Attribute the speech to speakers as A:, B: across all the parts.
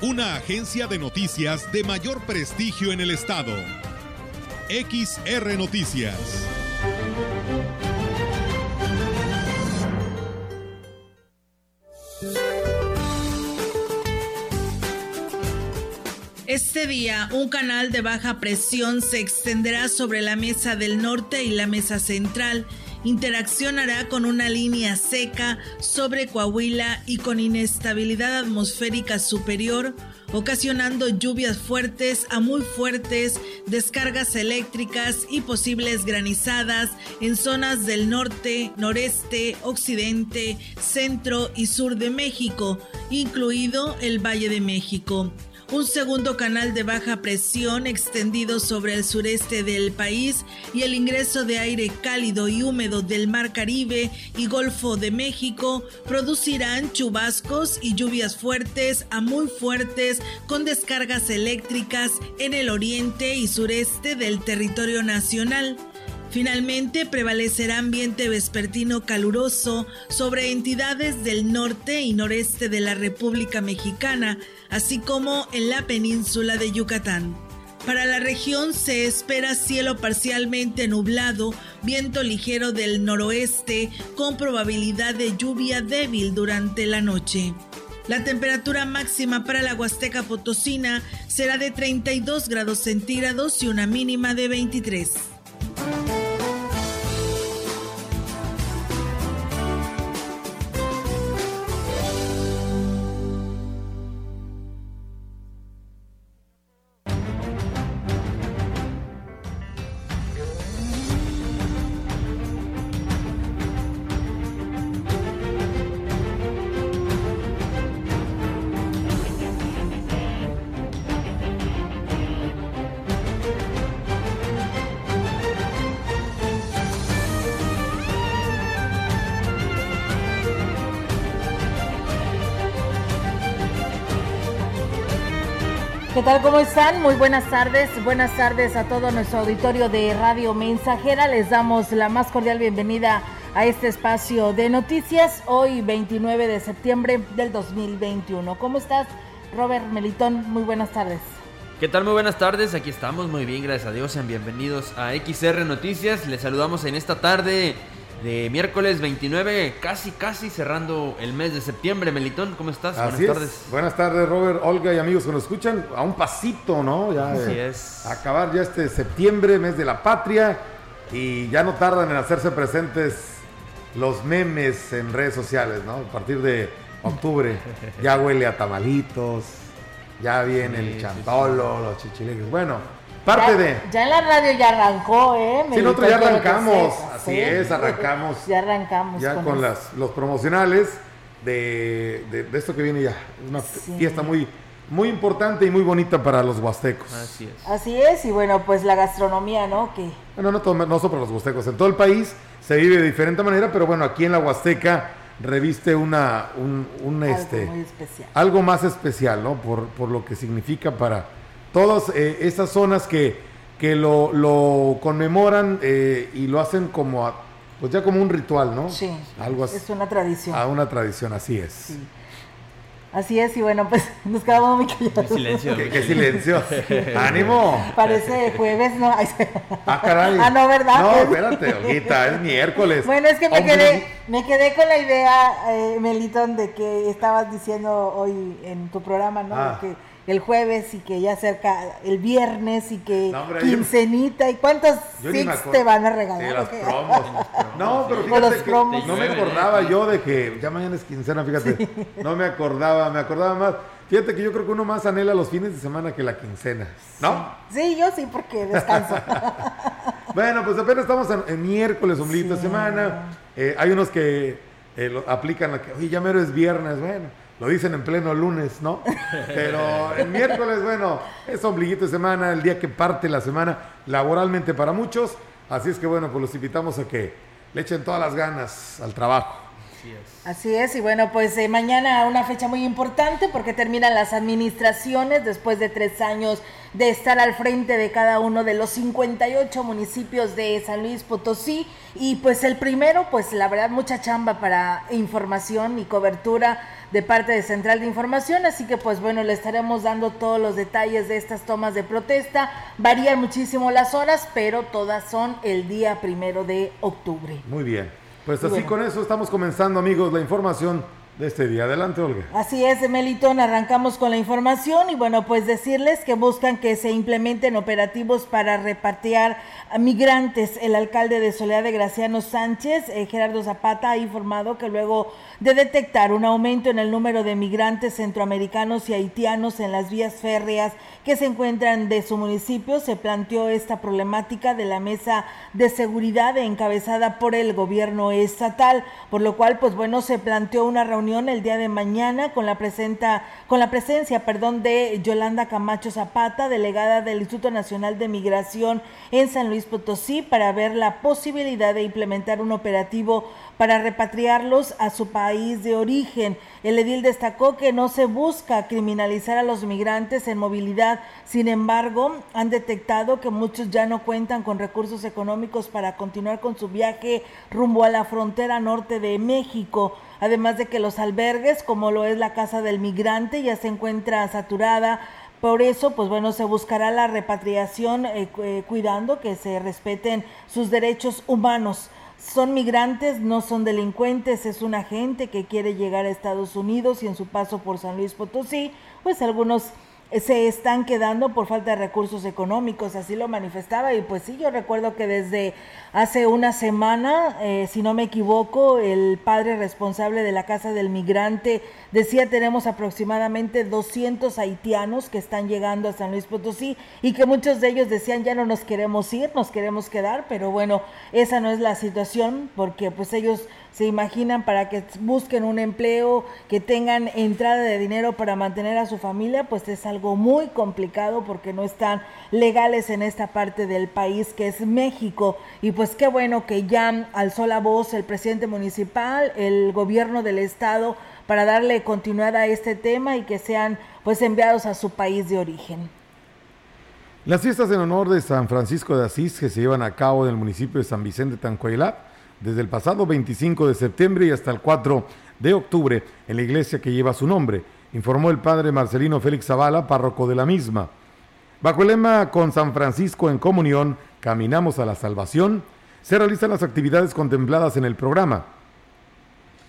A: una agencia de noticias de mayor prestigio en el estado. XR Noticias.
B: Este día, un canal de baja presión se extenderá sobre la mesa del norte y la mesa central interaccionará con una línea seca sobre Coahuila y con inestabilidad atmosférica superior, ocasionando lluvias fuertes a muy fuertes, descargas eléctricas y posibles granizadas en zonas del norte, noreste, occidente, centro y sur de México, incluido el Valle de México un segundo canal de baja presión extendido sobre el sureste del país y el ingreso de aire cálido y húmedo del Mar Caribe y Golfo de México producirán chubascos y lluvias fuertes a muy fuertes con descargas eléctricas en el oriente y sureste del territorio nacional. Finalmente prevalecerá ambiente vespertino caluroso sobre entidades del norte y noreste de la República Mexicana, así como en la península de Yucatán. Para la región se espera cielo parcialmente nublado, viento ligero del noroeste con probabilidad de lluvia débil durante la noche. La temperatura máxima para la Huasteca Potosina será de 32 grados centígrados y una mínima de 23.
C: ¿Cómo están? Muy buenas tardes. Buenas tardes a todo nuestro auditorio de Radio Mensajera. Les damos la más cordial bienvenida a este espacio de noticias hoy 29 de septiembre del 2021. ¿Cómo estás, Robert Melitón? Muy buenas tardes.
D: ¿Qué tal? Muy buenas tardes. Aquí estamos muy bien, gracias a Dios. Sean bienvenidos a XR Noticias. Les saludamos en esta tarde de miércoles 29, casi, casi cerrando el mes de septiembre. Melitón, ¿cómo estás?
E: Buenas tardes. Buenas tardes, Robert, Olga y amigos que nos escuchan. A un pasito, ¿no? Ya
D: Así es.
E: Acabar ya este septiembre, mes de la patria. Y ya no tardan en hacerse presentes los memes en redes sociales, ¿no? A partir de octubre ya huele a tamalitos, ya viene el chantolo, los chichileques. Bueno, Parte
C: ya,
E: de.
C: Ya en la radio ya arrancó, ¿eh?
E: sí, nosotros ya arrancamos. Así es, arrancamos.
C: Ya arrancamos.
E: Ya con, las, los promocionales de, de, esto que viene ya. Una fiesta muy, muy importante y muy bonita para los huastecos.
D: Así es.
C: Así es, y bueno, pues la gastronomía, ¿no? Que...
E: Bueno, no, no, no solo para los huastecos. En todo el país se vive de diferente manera, pero bueno, aquí en la Huasteca reviste una, un, un
C: algo
E: este,
C: muy especial.
E: algo más especial, ¿no? Por, por lo que significa para todas eh, esas zonas que, que lo, lo conmemoran eh, y lo hacen como, a, pues ya como un ritual, ¿no?
C: Sí,
E: Algo así.
C: es una tradición.
E: A una tradición, así es.
C: Sí. Así es, y bueno, pues nos quedamos muy callados.
D: silencio.
E: ¿Qué, qué silencio? ¡Ánimo!
C: Parece jueves, ¿no?
E: Ah, caray.
C: Ah, no, ¿verdad?
E: No, espérate, Olguita, es miércoles.
C: Bueno, es que me
E: Hombre,
C: quedé, me quedé con la idea, eh, Melitón, de que estabas diciendo hoy en tu programa, ¿no?
E: Ah.
C: Que el jueves y que ya cerca el viernes y que
E: No, hombre,
C: quincenita y cuántos
E: Yo ni me
C: six te van a
E: Sí,
C: regalar.
E: las
C: ¿o qué?
E: promos. No, pero fíjate
C: los
E: que
C: promos.
E: no me acordaba yo de que ya mañana es quincena, fíjate. No me acordaba, me acordaba más. Fíjate que yo creo que uno más anhela los fines de semana que la quincena, ¿no?
C: Sí, yo sí, porque descanso.
E: Bueno, pues apenas estamos en, en miércoles, omblito de
C: Sí.
E: semana. Eh, hay unos que eh, lo- aplican la que, oye, ya mero es viernes. Bueno, Lo dicen en pleno lunes, ¿no? Pero el miércoles, bueno, es ombliguito de semana, el día que parte la semana laboralmente para muchos. Así es que, bueno, pues los invitamos a que le echen todas las ganas al trabajo.
B: Así es. Y bueno, pues eh, mañana una fecha muy importante porque terminan las administraciones después de tres años de estar al frente de cada uno de los 58 municipios de San Luis Potosí. Y pues el primero, pues la verdad, mucha chamba para información y cobertura de parte de Central de Información, así que pues bueno, le estaremos dando todos los detalles de estas tomas de protesta. Varían muchísimo las horas, pero todas son el día primero de octubre.
E: Muy bien. Pues así con eso estamos comenzando, amigos, la información de este día. Adelante, Olga.
B: Así es, Melitón, arrancamos con la información y bueno, pues decirles que buscan que se implementen operativos para repatriar a migrantes. El alcalde de Soledad de Graciano Sánchez, eh, Gerardo Zapata, ha informado que luego de detectar un aumento en el número de migrantes centroamericanos y haitianos en las vías férreas que se encuentran de su municipio, se planteó esta problemática de la mesa de seguridad encabezada por el gobierno estatal, por lo cual, pues bueno, se planteó una reunión el día de mañana con la presenta, con la presencia, perdón, de Yolanda Camacho Zapata, delegada del Instituto Nacional de Migración en San Luis Potosí, para ver la posibilidad de implementar un operativo para repatriarlos a su país de origen. El edil destacó que no se busca criminalizar a los migrantes en movilidad, sin embargo, han detectado que muchos ya no cuentan con recursos económicos para continuar con su viaje rumbo a la frontera norte de México. Además de que los albergues, como lo es la Casa del Migrante, ya se encuentra saturada por eso, pues bueno, se buscará la repatriación eh, eh, cuidando que se respeten sus derechos humanos son migrantes, no son delincuentes, es una gente que quiere llegar a Estados Unidos y en su paso por San Luis Potosí, pues algunos se están quedando por falta de recursos económicos, así lo manifestaba y pues sí, yo recuerdo que desde hace una semana, eh, si no me equivoco, el padre responsable de la Casa del Migrante decía tenemos aproximadamente 200 haitianos que están llegando a San Luis Potosí y que muchos de ellos decían ya no nos queremos ir, nos queremos quedar, pero bueno, esa no es la situación porque pues ellos se imaginan para que busquen un empleo, que tengan entrada de dinero para mantener a su familia, pues es algo muy complicado porque no están legales en esta parte del país que es México. Y pues qué bueno que ya alzó la voz el presidente municipal, el gobierno del estado, para darle continuidad a este tema y que sean pues enviados a su país de origen.
E: Las fiestas en honor de San Francisco de Asís que se llevan a cabo en el municipio de San Vicente Tancoilá desde el pasado 25 de septiembre y hasta el 4 de octubre en la iglesia que lleva su nombre, informó el padre Marcelino Félix Zavala, párroco de la misma. Bajo el lema Con San Francisco en comunión, caminamos a la salvación, se realizan las actividades contempladas en el programa,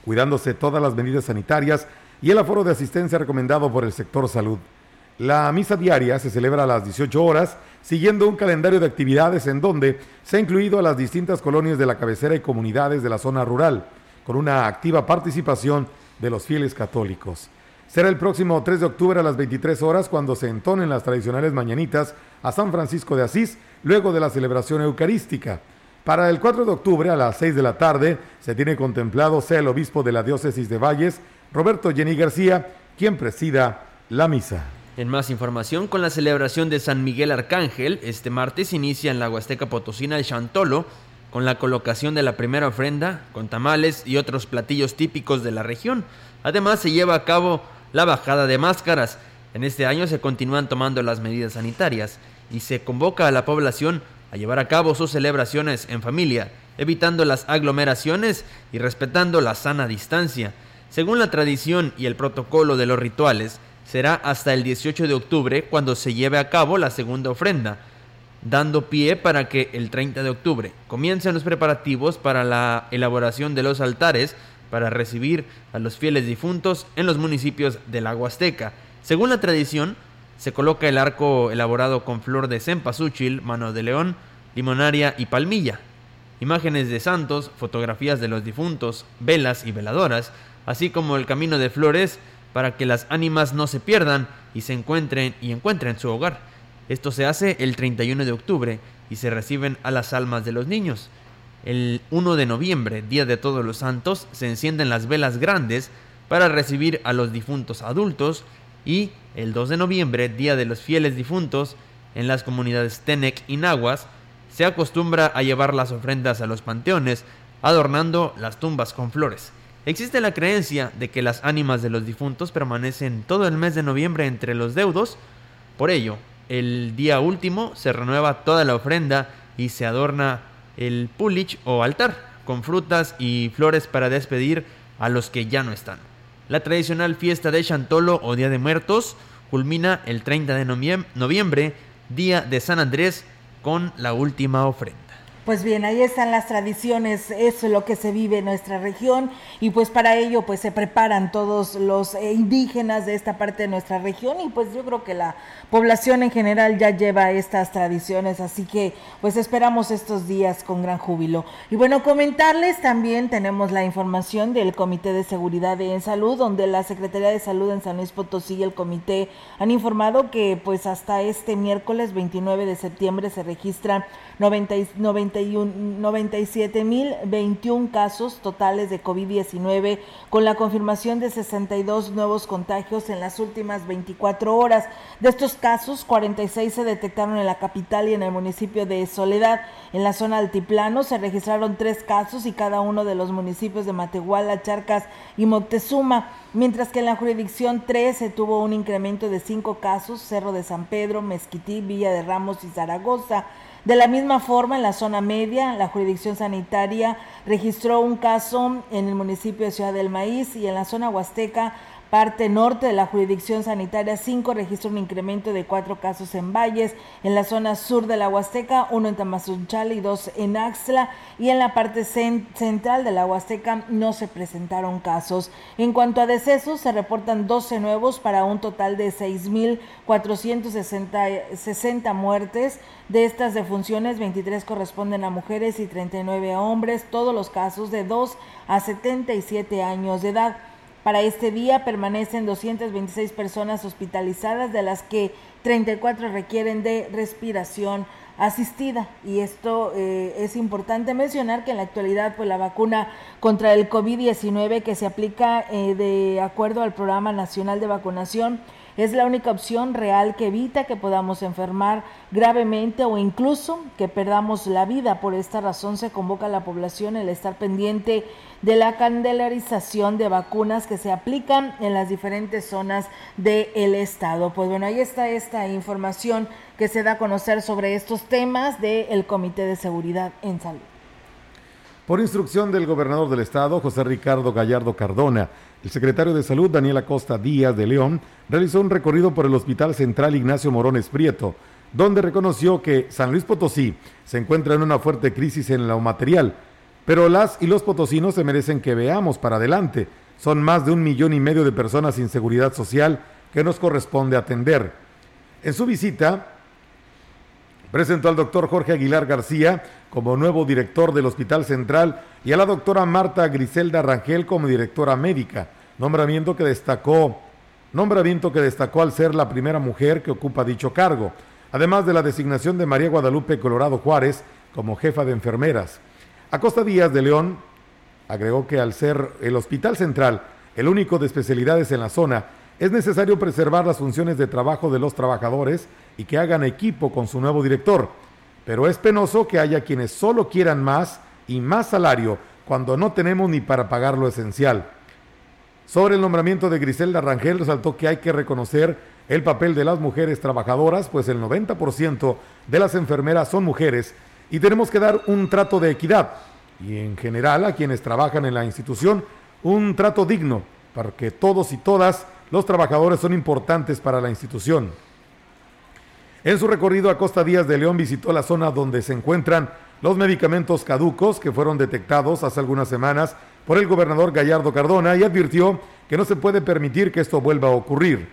E: cuidándose todas las medidas sanitarias y el aforo de asistencia recomendado por el sector salud. La misa diaria se celebra a las 18 horas, siguiendo un calendario de actividades en donde se ha incluido a las distintas colonias de la cabecera y comunidades de la zona rural, con una activa participación de los fieles católicos. Será el próximo 3 de octubre a las 23 horas cuando se entonen las tradicionales mañanitas a San Francisco de Asís, luego de la celebración eucarística. Para el 4 de octubre a las 6 de la tarde se tiene contemplado sea el obispo de la diócesis de Valles, Roberto Jenny García, quien presida la misa.
D: En más información, con la celebración de San Miguel Arcángel, este martes inicia en la Huasteca Potosina el Chantolo, con la colocación de la primera ofrenda, con tamales y otros platillos típicos de la región. Además, se lleva a cabo la bajada de máscaras. En este año se continúan tomando las medidas sanitarias y se convoca a la población a llevar a cabo sus celebraciones en familia, evitando las aglomeraciones y respetando la sana distancia. Según la tradición y el protocolo de los rituales, será hasta el 18 de octubre cuando se lleve a cabo la segunda ofrenda, dando pie para que el 30 de octubre comiencen los preparativos para la elaboración de los altares para recibir a los fieles difuntos en los municipios de la Huasteca. Según la tradición, se coloca el arco elaborado con flor de cempasúchil, mano de león, limonaria y palmilla. Imágenes de santos, fotografías de los difuntos, velas y veladoras, así como el camino de flores para que las ánimas no se pierdan y se encuentren y encuentren su hogar. Esto se hace el 31 de octubre y se reciben a las almas de los niños. El 1 de noviembre, Día de Todos los Santos, se encienden las velas grandes para recibir a los difuntos adultos y el 2 de noviembre, Día de los Fieles Difuntos, en las comunidades Tenec y Nahuas, se acostumbra a llevar las ofrendas a los panteones, adornando las tumbas con flores. Existe la creencia de que las ánimas de los difuntos permanecen todo el mes de noviembre entre los deudos, por ello, el día último se renueva toda la ofrenda y se adorna el pulich o altar con frutas y flores para despedir a los que ya no están. La tradicional fiesta de Chantolo o Día de Muertos culmina el 30 de noviembre, día de San Andrés, con la última ofrenda.
B: Pues bien, ahí están las tradiciones, eso es lo que se vive en nuestra región y pues para ello pues se preparan todos los eh, indígenas de esta parte de nuestra región y pues yo creo que la población en general ya lleva estas tradiciones, así que pues esperamos estos días con gran júbilo. Y bueno, comentarles también tenemos la información del Comité de Seguridad en Salud, donde la Secretaría de Salud en San Luis Potosí y el comité han informado que pues hasta este miércoles 29 de septiembre se registran 90, 97.021 casos totales de COVID-19 con la confirmación de 62 nuevos contagios en las últimas 24 horas. De estos casos, 46 se detectaron en la capital y en el municipio de Soledad. En la zona altiplano se registraron tres casos y cada uno de los municipios de Matehuala, Charcas y Moctezuma, mientras que en la jurisdicción 3 se tuvo un incremento de cinco casos, Cerro de San Pedro, Mezquití, Villa de Ramos y Zaragoza. De la misma forma, en la zona media, la jurisdicción sanitaria registró un caso en el municipio de Ciudad del Maíz y en la zona huasteca parte norte de la jurisdicción sanitaria 5 registra un incremento de cuatro casos en Valles, en la zona sur de la Huasteca, uno en Tamazunchal y dos en Axla, y en la parte central de la Huasteca no se presentaron casos. En cuanto a decesos, se reportan 12 nuevos para un total de 6.460 muertes. De estas defunciones, 23 corresponden a mujeres y 39 a hombres, todos los casos de 2 a 77 años de edad. Para este día permanecen 226 personas hospitalizadas, de las que 34 requieren de respiración asistida. Y esto eh, es importante mencionar que en la actualidad, pues la vacuna contra el COVID-19 que se aplica eh, de acuerdo al Programa Nacional de Vacunación es la única opción real que evita que podamos enfermar gravemente o incluso que perdamos la vida. Por esta razón se convoca a la población el estar pendiente de la candelarización de vacunas que se aplican en las diferentes zonas del estado. Pues bueno, ahí está esta información que se da a conocer sobre estos temas del Comité de Seguridad en Salud.
E: Por instrucción del gobernador del estado, José Ricardo Gallardo Cardona, el secretario de Salud, Daniel Acosta Díaz de León, realizó un recorrido por el Hospital Central Ignacio Morones Prieto, donde reconoció que San Luis Potosí se encuentra en una fuerte crisis en lo material, pero las y los potosinos se merecen que veamos para adelante. Son más de un millón y medio de personas sin seguridad social que nos corresponde atender. En su visita, presentó al doctor Jorge Aguilar García como nuevo director del Hospital Central y a la doctora Marta Griselda Rangel como directora médica, nombramiento que destacó, nombramiento que destacó al ser la primera mujer que ocupa dicho cargo, además de la designación de María Guadalupe Colorado Juárez como jefa de enfermeras. Acosta Díaz de León agregó que al ser el Hospital Central el único de especialidades en la zona, es necesario preservar las funciones de trabajo de los trabajadores y que hagan equipo con su nuevo director. Pero es penoso que haya quienes solo quieran más y más salario cuando no tenemos ni para pagar lo esencial. Sobre el nombramiento de Griselda Rangel resaltó que hay que reconocer el papel de las mujeres trabajadoras, pues el 90% de las enfermeras son mujeres y tenemos que dar un trato de equidad y en general a quienes trabajan en la institución un trato digno para que todos y todas los trabajadores son importantes para la institución. En su recorrido a Costa Díaz de León visitó la zona donde se encuentran los medicamentos caducos que fueron detectados hace algunas semanas por el gobernador Gallardo Cardona y advirtió que no se puede permitir que esto vuelva a ocurrir.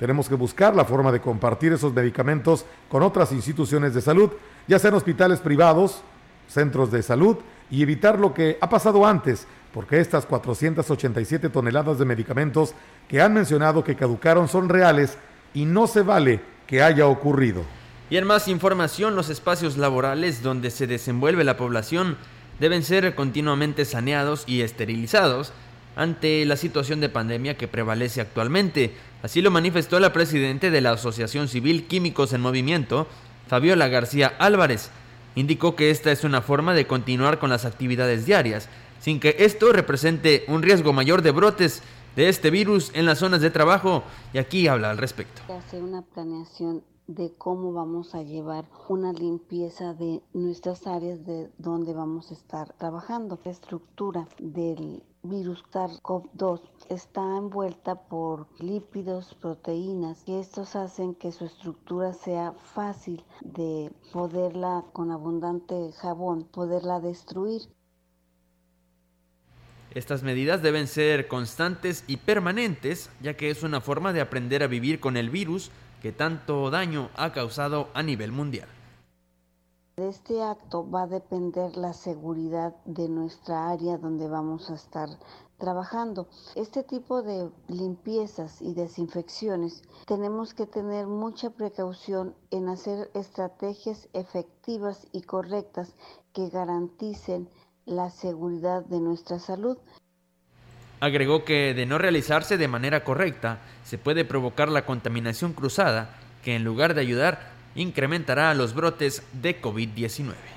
E: Tenemos que buscar la forma de compartir esos medicamentos con otras instituciones de salud, ya sean hospitales privados, centros de salud, y evitar lo que ha pasado antes, porque estas 487 toneladas de medicamentos que han mencionado que caducaron son reales y no se vale que haya ocurrido.
D: Y en más información, los espacios laborales donde se desenvuelve la población deben ser continuamente saneados y esterilizados ante la situación de pandemia que prevalece actualmente. Así lo manifestó la presidenta de la Asociación Civil Químicos en Movimiento, Fabiola García Álvarez. Indicó que esta es una forma de continuar con las actividades diarias, sin que esto represente un riesgo mayor de brotes de este virus en las zonas de trabajo y aquí habla al respecto.
F: Hacer una planeación de cómo vamos a llevar una limpieza de nuestras áreas de donde vamos a estar trabajando. La estructura del virus SARS-CoV-2 está envuelta por lípidos, proteínas y estos hacen que su estructura sea fácil de poderla con abundante jabón, poderla destruir.
D: Estas medidas deben ser constantes y permanentes, ya que es una forma de aprender a vivir con el virus que tanto daño ha causado a nivel mundial.
F: De este acto va a depender la seguridad de nuestra área donde vamos a estar trabajando. Este tipo de limpiezas y desinfecciones tenemos que tener mucha precaución en hacer estrategias efectivas y correctas que garanticen la seguridad de nuestra salud.
D: Agregó que de no realizarse de manera correcta, se puede provocar la contaminación cruzada, que en lugar de ayudar, incrementará los brotes de COVID-19.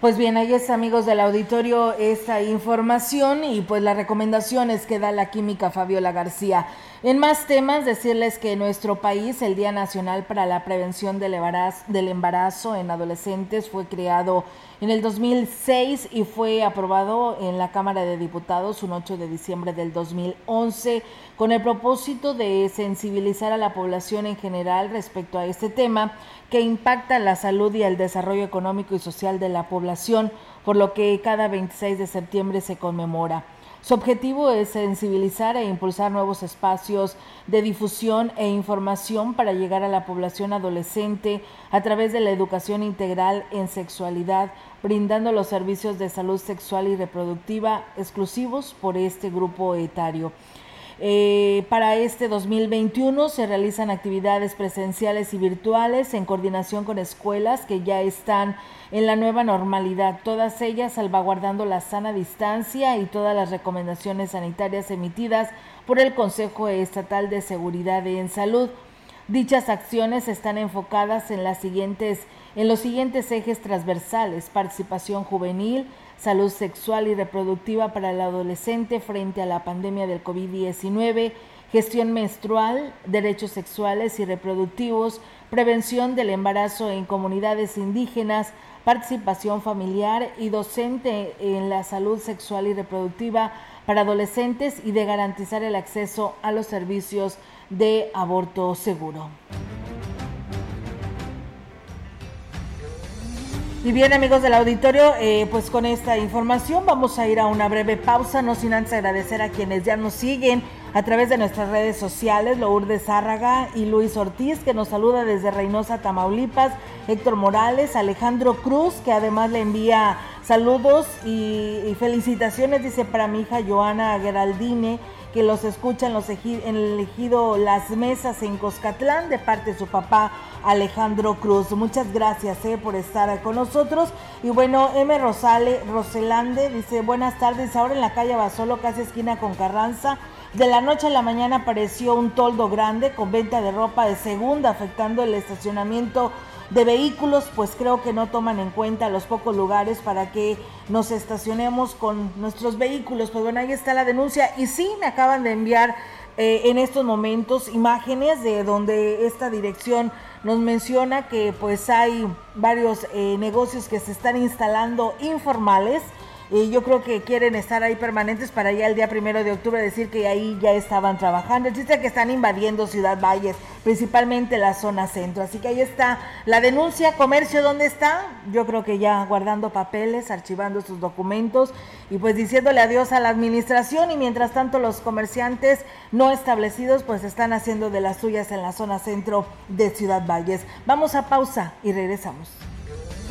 B: Pues bien, ahí es amigos del auditorio esta información y pues las recomendaciones que da la química Fabiola García. En más temas, decirles que en nuestro país el Día Nacional para la Prevención del Embarazo, del embarazo en Adolescentes fue creado en el 2006 y fue aprobado en la Cámara de Diputados un 8 de diciembre del 2011 con el propósito de sensibilizar a la población en general respecto a este tema que impacta la salud y el desarrollo económico y social de la población, por lo que cada 26 de septiembre se conmemora. Su objetivo es sensibilizar e impulsar nuevos espacios de difusión e información para llegar a la población adolescente a través de la educación integral en sexualidad, brindando los servicios de salud sexual y reproductiva exclusivos por este grupo etario. Eh, para este 2021 se realizan actividades presenciales y virtuales en coordinación con escuelas que ya están en la nueva normalidad, todas ellas salvaguardando la sana distancia y todas las recomendaciones sanitarias emitidas por el Consejo Estatal de Seguridad en Salud. Dichas acciones están enfocadas en las siguientes en los siguientes ejes transversales: participación juvenil, salud sexual y reproductiva para el adolescente frente a la pandemia del COVID-19, gestión menstrual, derechos sexuales y reproductivos, prevención del embarazo en comunidades indígenas, participación familiar y docente en la salud sexual y reproductiva para adolescentes y de garantizar el acceso a los servicios de aborto seguro. Y bien amigos del auditorio, eh, pues con esta información vamos a ir a una breve pausa, no sin antes agradecer a quienes ya nos siguen a través de nuestras redes sociales, Lourdes Zárraga y Luis Ortiz, que nos saluda desde Reynosa, Tamaulipas, Héctor Morales, Alejandro Cruz, que además le envía saludos y, felicitaciones, dice para mi hija Joana Geraldine, que los escucha en, los en el ejido Las Mesas en Coscatlán de parte de su papá Alejandro Cruz. Muchas gracias eh, por estar con nosotros. Y bueno, M. Rosale, Roselande dice, buenas tardes, ahora en la calle Basolo, casi esquina con Carranza. De la noche a la mañana apareció un toldo grande con venta de ropa de segunda, afectando el estacionamiento de vehículos, pues creo que no toman en cuenta los pocos lugares para que nos estacionemos con nuestros vehículos. Pues bueno, ahí está la denuncia. Y sí, me acaban de enviar eh, en estos momentos imágenes de donde esta dirección nos menciona que pues hay varios eh, negocios que se están instalando informales y yo creo que quieren estar ahí permanentes para ya el día primero de octubre decir que ahí ya estaban trabajando. El chiste que están invadiendo Ciudad Valles, principalmente la zona centro. Así que ahí está la denuncia. Comercio, ¿dónde está? Yo creo que ya guardando papeles, archivando sus documentos y pues diciéndole adiós a la administración. Y mientras tanto, los comerciantes no establecidos pues están haciendo de las suyas en la zona centro de Ciudad Valles. Vamos a pausa y regresamos.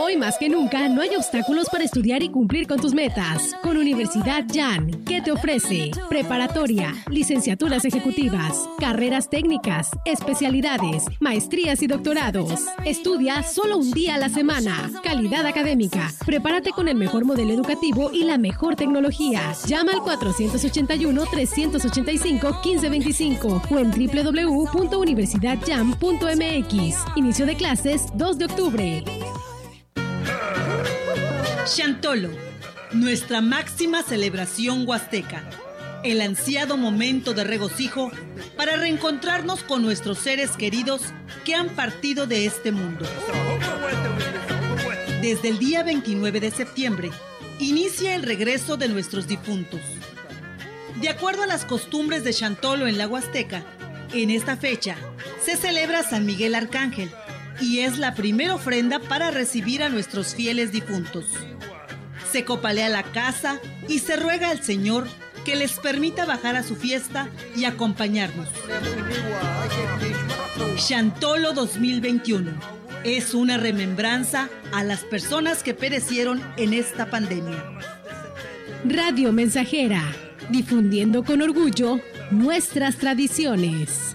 G: Hoy más que nunca no hay obstáculos para estudiar y cumplir con tus metas. Con Universidad Jan, ¿qué te ofrece? Preparatoria, licenciaturas ejecutivas, carreras técnicas, especialidades, maestrías y doctorados. Estudia solo un día a la semana. Calidad académica. Prepárate con el mejor modelo educativo y la mejor tecnología. Llama al 481-385-1525 o en www.universidadjam.mx. Inicio de clases 2 de octubre.
H: Chantolo, nuestra máxima celebración huasteca, el ansiado momento de regocijo para reencontrarnos con nuestros seres queridos que han partido de este mundo. Desde el día 29 de septiembre, inicia el regreso de nuestros difuntos. De acuerdo a las costumbres de Chantolo en la Huasteca, en esta fecha se celebra San Miguel Arcángel y es la primera ofrenda para recibir a nuestros fieles difuntos copalea la casa y se ruega al Señor que les permita bajar a su fiesta y acompañarnos. Chantolo 2021 es una remembranza a las personas que perecieron en esta pandemia.
G: Radio Mensajera, difundiendo con orgullo nuestras tradiciones.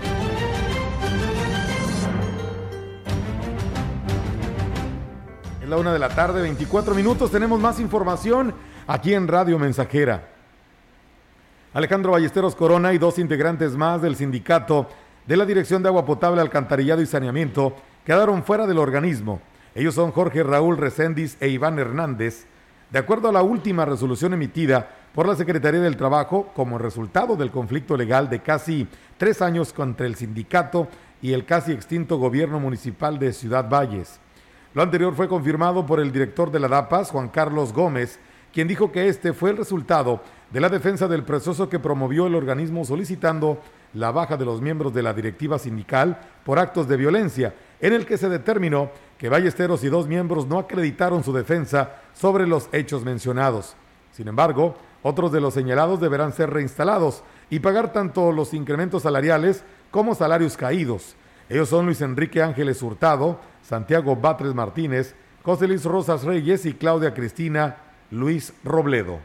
E: La una de la tarde, 24 minutos. Tenemos más información aquí en Radio Mensajera. Alejandro Ballesteros Corona y dos integrantes más del sindicato de la Dirección de Agua Potable, Alcantarillado y Saneamiento quedaron fuera del organismo. Ellos son Jorge Raúl Recendis e Iván Hernández. De acuerdo a la última resolución emitida por la Secretaría del Trabajo, como resultado del conflicto legal de casi tres años contra el sindicato y el casi extinto gobierno municipal de Ciudad Valles. Lo anterior fue confirmado por el director de la DAPAS, Juan Carlos Gómez, quien dijo que este fue el resultado de la defensa del proceso que promovió el organismo solicitando la baja de los miembros de la directiva sindical por actos de violencia, en el que se determinó que Ballesteros y dos miembros no acreditaron su defensa sobre los hechos mencionados. Sin embargo, otros de los señalados deberán ser reinstalados y pagar tanto los incrementos salariales como salarios caídos. Ellos son Luis Enrique Ángeles Hurtado, Santiago Batres Martínez, José Luis Rosas Reyes y Claudia Cristina Luis Robledo.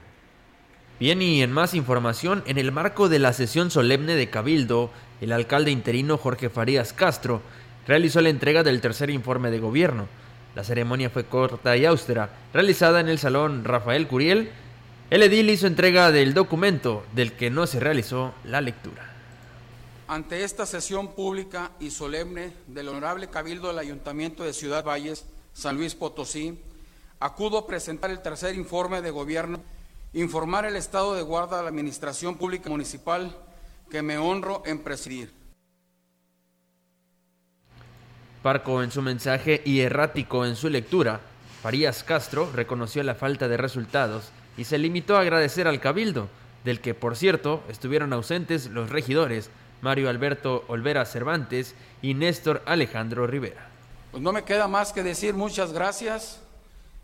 D: Bien, y en más información, en el marco de la sesión solemne de Cabildo, el alcalde interino Jorge Farías Castro realizó la entrega del tercer informe de gobierno. La ceremonia fue corta y austera, realizada en el Salón Rafael Curiel. El edil hizo entrega del documento, del que no se realizó la lectura.
I: Ante esta sesión pública y solemne del Honorable Cabildo del Ayuntamiento de Ciudad Valles, San Luis Potosí, acudo a presentar el tercer informe de gobierno, informar el estado de guarda de la Administración Pública Municipal que me honro en presidir.
D: Parco en su mensaje y errático en su lectura, Farías Castro reconoció la falta de resultados y se limitó a agradecer al Cabildo, del que por cierto estuvieron ausentes los regidores Mario Alberto Olvera Cervantes y Néstor Alejandro Rivera.
I: Pues no me queda más que decir muchas gracias,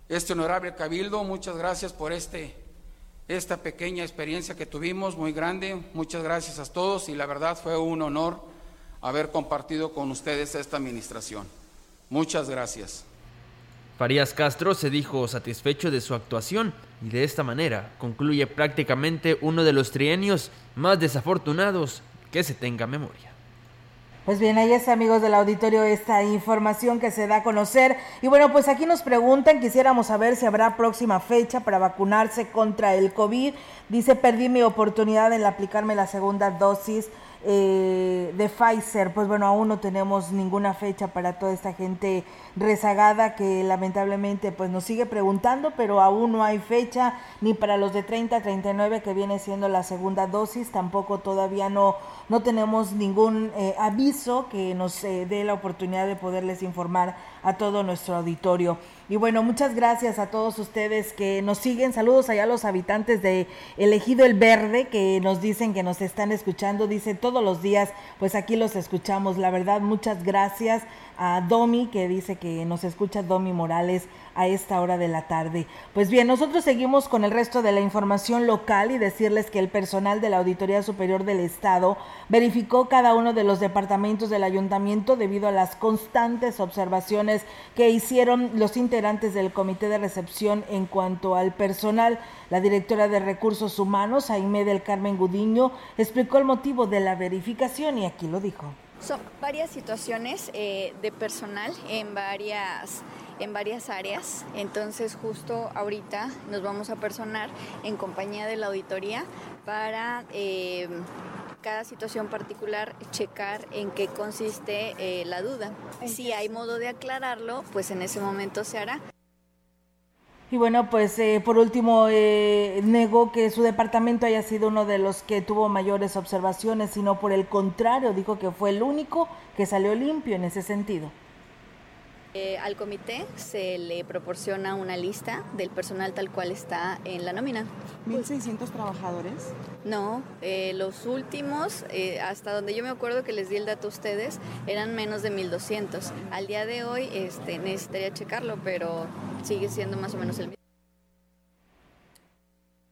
I: este honorable cabildo, muchas gracias por este, esta pequeña experiencia que tuvimos, muy grande, muchas gracias a todos y la verdad fue un honor haber compartido con ustedes esta administración. Muchas gracias.
D: Farías Castro se dijo satisfecho de su actuación y de esta manera concluye prácticamente uno de los trienios más desafortunados que se tenga memoria.
B: Pues bien, ahí está, amigos del auditorio, esta información que se da a conocer. Y bueno, pues aquí nos preguntan, quisiéramos saber si habrá próxima fecha para vacunarse contra el COVID. Dice, perdí mi oportunidad en aplicarme la segunda dosis eh, de Pfizer. Pues bueno, aún no tenemos ninguna fecha para toda esta gente rezagada que lamentablemente pues nos sigue preguntando, pero aún no hay fecha ni para los de 30 a 39 que viene siendo la segunda dosis, tampoco todavía no no tenemos ningún eh, aviso que nos eh, dé la oportunidad de poderles informar a todo nuestro auditorio. Y bueno, muchas gracias a todos ustedes que nos siguen. Saludos allá a los habitantes de Elegido el Verde que nos dicen que nos están escuchando. Dice todos los días, pues aquí los escuchamos. La verdad, muchas gracias a Domi que dice que nos escucha Domi Morales a esta hora de la tarde. Pues bien, nosotros seguimos con el resto de la información local y decirles que el personal de la Auditoría Superior del Estado verificó cada uno de los departamentos del ayuntamiento debido a las constantes observaciones que hicieron los integrantes del comité de recepción en cuanto al personal. La directora de Recursos Humanos, Aime del Carmen Gudiño, explicó el motivo de la verificación y aquí lo dijo.
J: Son varias situaciones eh, de personal en varias en varias áreas. Entonces justo ahorita nos vamos a personar en compañía de la auditoría para eh, cada situación particular checar en qué consiste eh, la duda. Si hay modo de aclararlo, pues en ese momento se hará.
B: Y bueno, pues eh, por último, negó que su departamento haya sido uno de los que tuvo mayores observaciones, sino por el contrario, dijo que fue el único que salió limpio en ese sentido.
J: Eh, al comité se le proporciona una lista del personal tal cual está en la nómina.
K: ¿1.600 trabajadores?
J: No, eh, los últimos, eh, hasta donde yo me acuerdo que les di el dato a ustedes, eran menos de 1.200. Al día de hoy este, necesitaría checarlo, pero sigue siendo más o menos el mismo.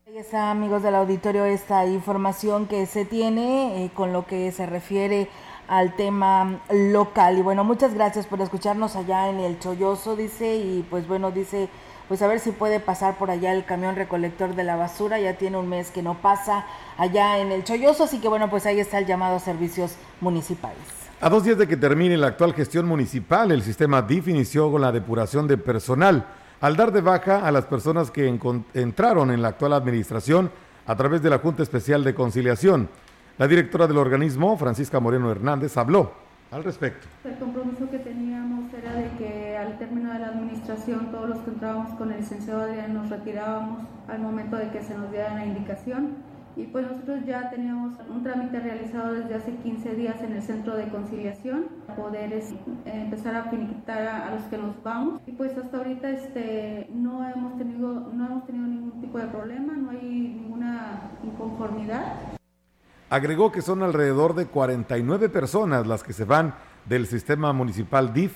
B: Ahí está, amigos del auditorio, esta información que se tiene con lo que se refiere al tema local. Y bueno, muchas gracias por escucharnos allá en el Cholloso, dice, y pues bueno, dice, pues a ver si puede pasar por allá el camión recolector de la basura, ya tiene un mes que no pasa allá en el Cholloso, así que bueno, pues ahí está el llamado a servicios municipales.
E: A dos días de que termine la actual gestión municipal, el sistema DIF inició con la depuración de personal, al dar de baja a las personas que entraron en la actual administración a través de la Junta Especial de Conciliación. La directora del organismo, Francisca Moreno Hernández, habló al respecto.
L: El compromiso que teníamos era de que al término de la administración todos los que entrábamos con el licenciado Adrián nos retirábamos al momento de que se nos diera la indicación y pues nosotros ya teníamos un trámite realizado desde hace 15 días en el centro de conciliación poder empezar a finiquitar a, los que nos vamos. Y pues hasta ahorita este no hemos tenido no hemos tenido ningún tipo de problema no hay ninguna inconformidad.
E: Agregó que son alrededor de 49 personas las que se van del sistema municipal DIF,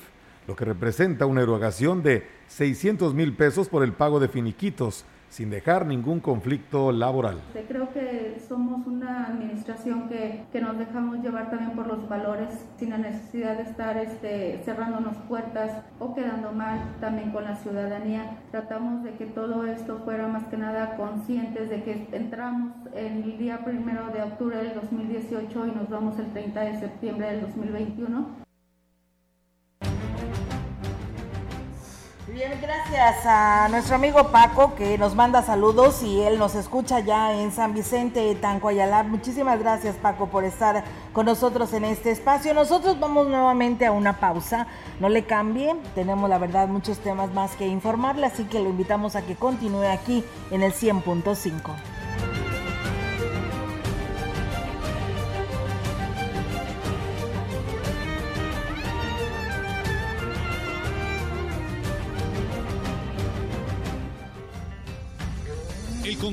E: lo que representa una erogación de 600 mil pesos por el pago de finiquitos sin dejar ningún conflicto laboral.
L: Creo que somos una administración que, que, nos dejamos llevar también por los valores sin la necesidad de estar este, cerrándonos puertas o quedando mal también con la ciudadanía. Tratamos de que todo esto fuera más que nada conscientes de que entramos el día primero de octubre del 2018 y nos vamos el 30 de septiembre del 2021
B: Bien, gracias a nuestro amigo Paco que nos manda saludos y él nos escucha ya en San Vicente, Tancoayalá. Muchísimas gracias Paco por estar con nosotros en este espacio. Nosotros vamos nuevamente a una pausa, no le cambie, tenemos la verdad muchos temas más que informarle, así que lo invitamos a que continúe aquí en el 100.5.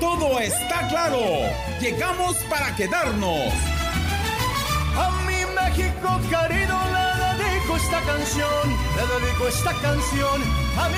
M: Todo está claro. Llegamos para quedarnos.
N: A mi México querido le dedico esta canción, le dedico esta canción a mi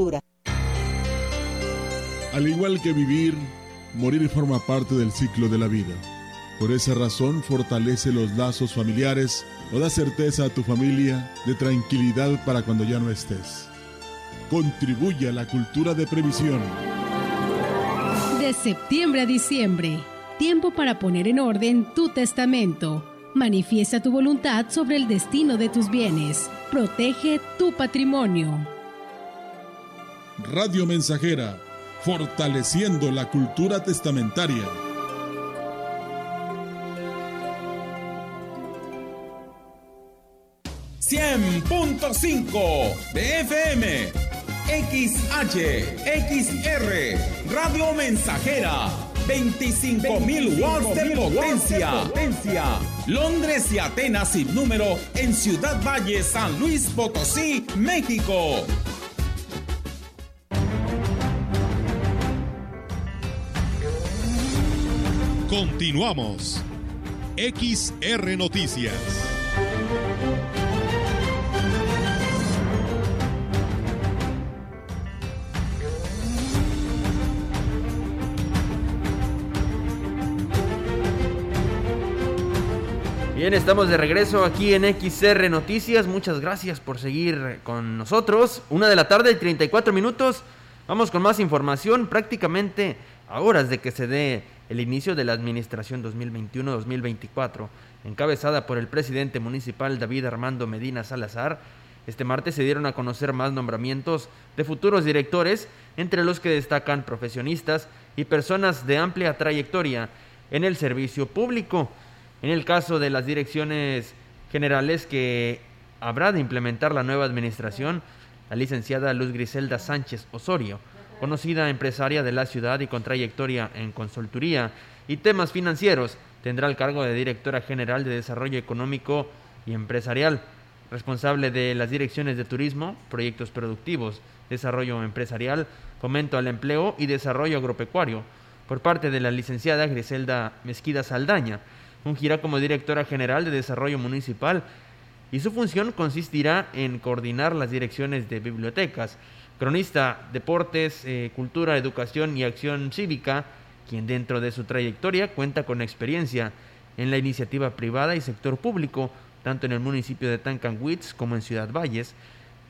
O: Al igual que vivir, morir forma parte del ciclo de la vida. Por esa razón fortalece los lazos familiares o da certeza a tu familia de tranquilidad para cuando ya no estés. Contribuye a la cultura de previsión.
G: De septiembre a diciembre, tiempo para poner en orden tu testamento. Manifiesta tu voluntad sobre el destino de tus bienes. Protege tu patrimonio.
O: Radio Mensajera, fortaleciendo la cultura testamentaria.
M: ...100.5 de FM... XH, XR, Radio Mensajera, 25.000 watts de potencia. potencia. Londres y Atenas sin número en Ciudad Valle, San Luis Potosí, México.
A: Continuamos. XR Noticias.
D: Bien, estamos de regreso aquí en XR Noticias. Muchas gracias por seguir con nosotros. Una de la tarde, 34 minutos. Vamos con más información. Prácticamente a horas de que se dé el inicio de la administración 2021-2024, encabezada por el presidente municipal David Armando Medina Salazar. Este martes se dieron a conocer más nombramientos de futuros directores, entre los que destacan profesionistas y personas de amplia trayectoria en el servicio público. En el caso de las direcciones generales que habrá de implementar la nueva administración, la licenciada Luz Griselda Sánchez Osorio, conocida empresaria de la ciudad y con trayectoria en consultoría y temas financieros, tendrá el cargo de directora general de Desarrollo Económico y Empresarial, responsable de las direcciones de turismo, proyectos productivos, desarrollo empresarial, fomento al empleo y desarrollo agropecuario, por parte de la licenciada Griselda Mezquida Saldaña, fungirá como directora general de Desarrollo Municipal y su función consistirá en coordinar las direcciones de bibliotecas, cronista, deportes, eh, cultura, educación y acción cívica, quien dentro de su trayectoria cuenta con experiencia en la iniciativa privada y sector público, tanto en el municipio de Tancanwitz como en Ciudad Valles,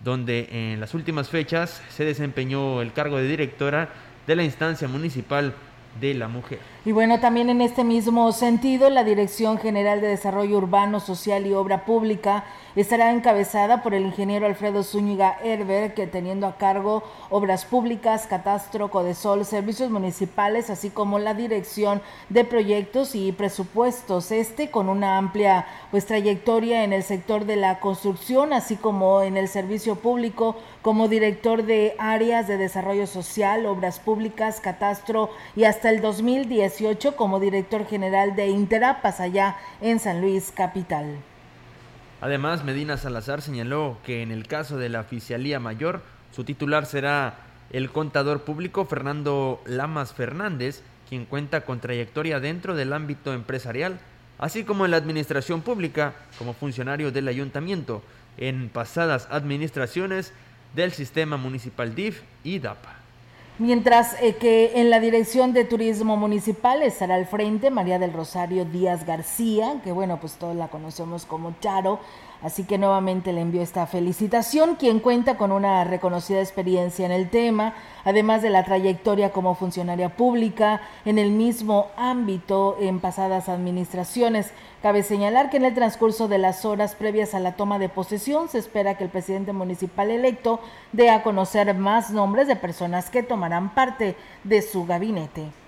D: donde en las últimas fechas se desempeñó el cargo de directora de la instancia municipal de la mujer.
B: Y bueno, también en este mismo sentido, la Dirección General de Desarrollo Urbano, Social y Obra Pública estará encabezada por el ingeniero Alfredo Zúñiga Herber, que teniendo a cargo obras públicas, catastro, codesol, servicios municipales, así como la dirección de proyectos y presupuestos. Este con una amplia pues trayectoria en el sector de la construcción, así como en el servicio público, como director de áreas de desarrollo social, obras públicas, catastro y hasta el 2010 como director general de Interapas allá en San Luis Capital.
D: Además, Medina Salazar señaló que en el caso de la Oficialía Mayor, su titular será el contador público Fernando Lamas Fernández, quien cuenta con trayectoria dentro del ámbito empresarial, así como en la administración pública como funcionario del ayuntamiento en pasadas administraciones del sistema municipal DIF y DAPA.
B: Mientras eh, que en la Dirección de Turismo Municipal estará al frente María del Rosario Díaz García, que bueno, pues todos la conocemos como Charo, Así que nuevamente le envío esta felicitación, quien cuenta con una reconocida experiencia en el tema, además de la trayectoria como funcionaria pública en el mismo ámbito en pasadas administraciones. Cabe señalar que en el transcurso de las horas previas a la toma de posesión se espera que el presidente municipal electo dé a conocer más nombres de personas que tomarán parte de su gabinete.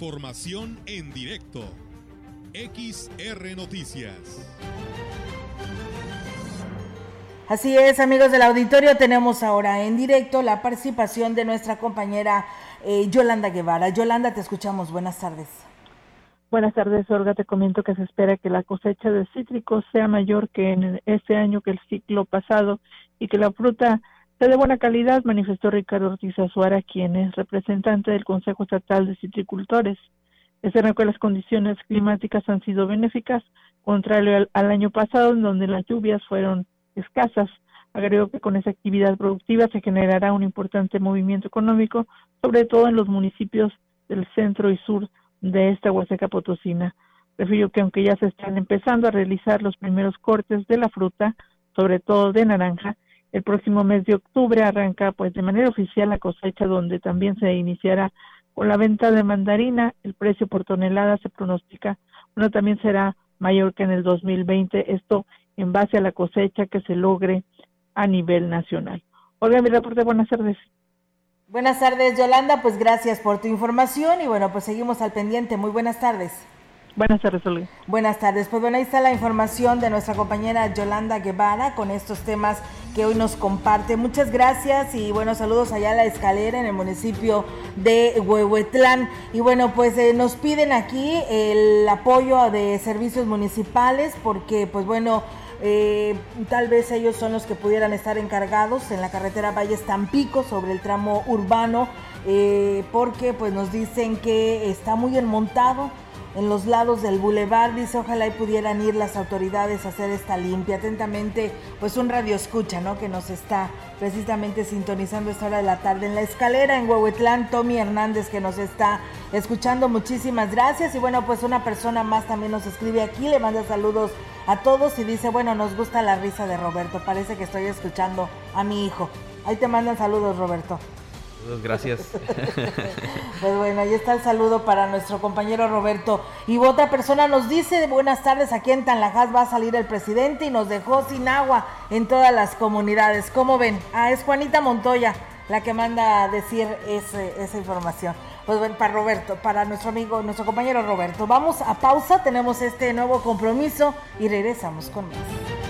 A: Información en directo. XR Noticias.
B: Así es, amigos del auditorio, tenemos ahora en directo la participación de nuestra compañera eh, Yolanda Guevara. Yolanda, te escuchamos. Buenas tardes.
P: Buenas tardes, Olga. Te comento que se espera que la cosecha de cítricos sea mayor que en este año que el ciclo pasado y que la fruta de buena calidad, manifestó Ricardo Ortiz Azuara, quien es representante del Consejo Estatal de Citricultores. Este que las condiciones climáticas han sido benéficas, contrario al, año pasado, en donde las lluvias fueron escasas. Agregó que con esa actividad productiva se generará un importante movimiento económico, sobre todo en los municipios del centro y sur de esta Huasteca Potosina. Refirió que aunque ya se están empezando a realizar los primeros cortes de la fruta, sobre todo de naranja, el próximo mes de octubre arranca pues de manera oficial la cosecha donde también se iniciará con la venta de mandarina. El precio por tonelada se pronostica, bueno, también será mayor que en el 2020. Esto en base a la cosecha que se logre a nivel nacional. Olga, mi reporte, buenas tardes.
B: Buenas tardes, Yolanda. Pues gracias por tu información y bueno, pues seguimos al pendiente. Muy buenas tardes.
P: Buenas tardes, Olga.
B: Buenas tardes. Pues bueno, ahí está la información de nuestra compañera Yolanda Guevara con estos temas que hoy nos comparte. Muchas gracias y bueno, saludos allá a la escalera en el municipio de Huehuetlán. Y bueno, pues eh, nos piden aquí el apoyo de servicios municipales porque pues bueno, eh, tal vez ellos son los que pudieran estar encargados en la carretera Valles Tampico sobre el tramo urbano eh, porque pues nos dicen que está muy enmontado en los lados del bulevar. Dice, ojalá y pudieran ir las autoridades a hacer esta limpia. Atentamente, pues un radio escucha, ¿no? Que nos está precisamente sintonizando esta hora de la tarde en la escalera en Huehuetlán. Tommy Hernández que nos está escuchando. Muchísimas gracias. Y bueno, pues una persona más también nos escribe aquí, le manda saludos a todos y dice, bueno, nos gusta la risa de Roberto. Parece que estoy escuchando a mi hijo. Ahí te mandan saludos, Roberto
D: gracias.
B: pues bueno, ahí está el saludo para nuestro compañero Roberto. Y otra persona nos dice, buenas tardes, aquí en Tanlajas va a salir el presidente y nos dejó sin agua en todas las comunidades. ¿Cómo ven? Ah, es Juanita Montoya la que manda a decir esa información. Pues bueno, para Roberto, para nuestro amigo, nuestro compañero Roberto. Vamos a pausa, tenemos este nuevo compromiso y regresamos con más.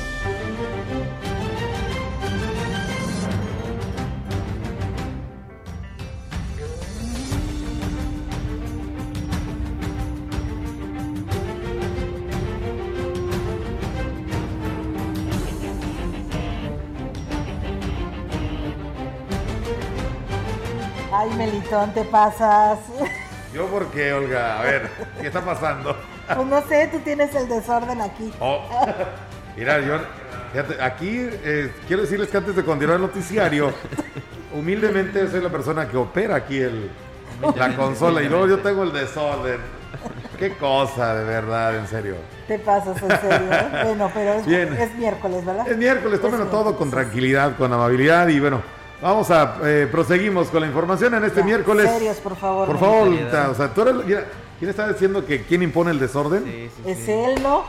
B: Ay, Melitón, te pasas.
E: ¿Yo por qué, Olga? A ver, ¿qué está pasando?
B: Pues no sé, tú tienes el desorden aquí.
E: Oh, mira, yo, fíjate, aquí eh, quiero decirles que antes de continuar el noticiario, humildemente soy la persona que opera aquí el, la consola y luego yo tengo el desorden. Qué cosa, de verdad, en serio.
B: Te pasas, en serio. Bueno, pero es,
E: Bien.
B: es miércoles, ¿verdad?
E: Es miércoles, tómenlo todo con tranquilidad, con amabilidad y bueno, vamos a, eh, proseguimos con la información en este miércoles.
B: Serios, por favor.
E: Por favor, o sea, tú eres, mira, ¿quién está diciendo que quién impone el desorden?
B: Es él, ¿no?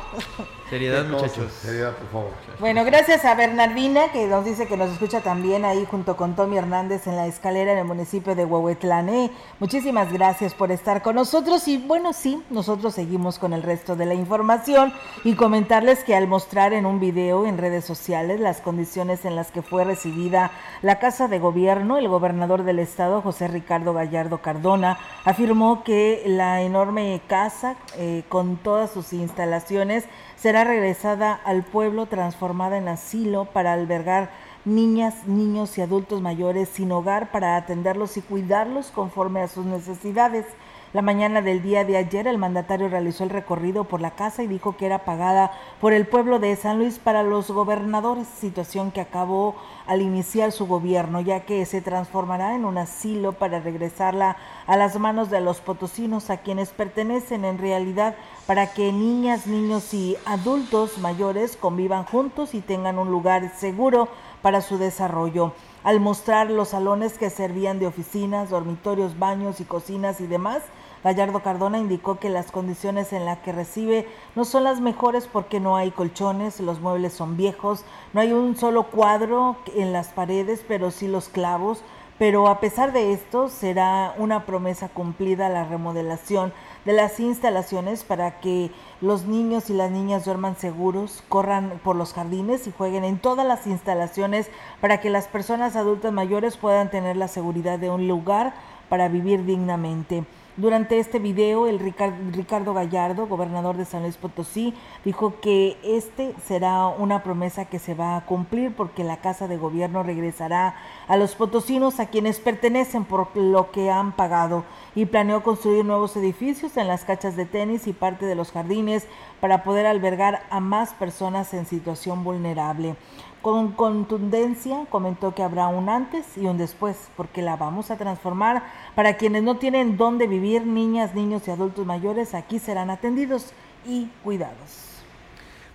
D: Seriedad, muchachos.
E: Seriedad, por favor.
B: Bueno, gracias a Bernardina, que nos dice que nos escucha también ahí junto con Tommy Hernández en la escalera en el municipio de Huehuetlán. Muchísimas gracias por estar con nosotros. Y bueno, sí, nosotros seguimos con el resto de la información y comentarles que al mostrar en un video en redes sociales las condiciones en las que fue recibida la Casa de Gobierno, el gobernador del estado, José Ricardo Gallardo Cardona, afirmó que la enorme casa, eh, con todas sus instalaciones, será regresada al pueblo transformada en asilo para albergar niñas, niños y adultos mayores sin hogar para atenderlos y cuidarlos conforme a sus necesidades. La mañana del día de ayer el mandatario realizó el recorrido por la casa y dijo que era pagada por el pueblo de San Luis para los gobernadores, situación que acabó al iniciar su gobierno, ya que se transformará en un asilo para regresarla a las manos de los potosinos a quienes pertenecen en realidad para que niñas, niños y adultos mayores convivan juntos y tengan un lugar seguro para su desarrollo. Al mostrar los salones que servían de oficinas, dormitorios, baños y cocinas y demás, Gallardo Cardona indicó que las condiciones en las que recibe no son las mejores porque no hay colchones, los muebles son viejos, no hay un solo cuadro en las paredes, pero sí los clavos. Pero a pesar de esto, será una promesa cumplida la remodelación de las instalaciones para que los niños y las niñas duerman seguros, corran por los jardines y jueguen en todas las instalaciones para que las personas adultas mayores puedan tener la seguridad de un lugar para vivir dignamente. Durante este video, el Ricar- Ricardo Gallardo, gobernador de San Luis Potosí, dijo que este será una promesa que se va a cumplir porque la Casa de Gobierno regresará a los potosinos a quienes pertenecen por lo que han pagado y planeó construir nuevos edificios en las cachas de tenis y parte de los jardines para poder albergar a más personas en situación vulnerable. Con contundencia comentó que habrá un antes y un después, porque la vamos a transformar para quienes no tienen dónde vivir, niñas, niños y adultos mayores, aquí serán atendidos y cuidados.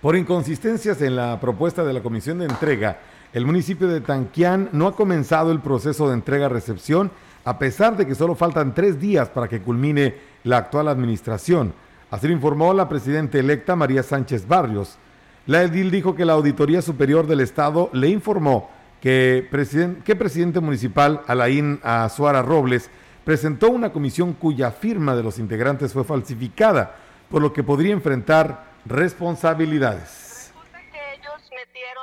E: Por inconsistencias en la propuesta de la comisión de entrega, el municipio de Tanquián no ha comenzado el proceso de entrega-recepción a pesar de que solo faltan tres días para que culmine la actual administración. Así lo informó la presidenta electa María Sánchez Barrios. La edil dijo que la Auditoría Superior del Estado le informó que, presidente, que presidente municipal Alain Azuara Robles presentó una comisión cuya firma de los integrantes fue falsificada, por lo que podría enfrentar responsabilidades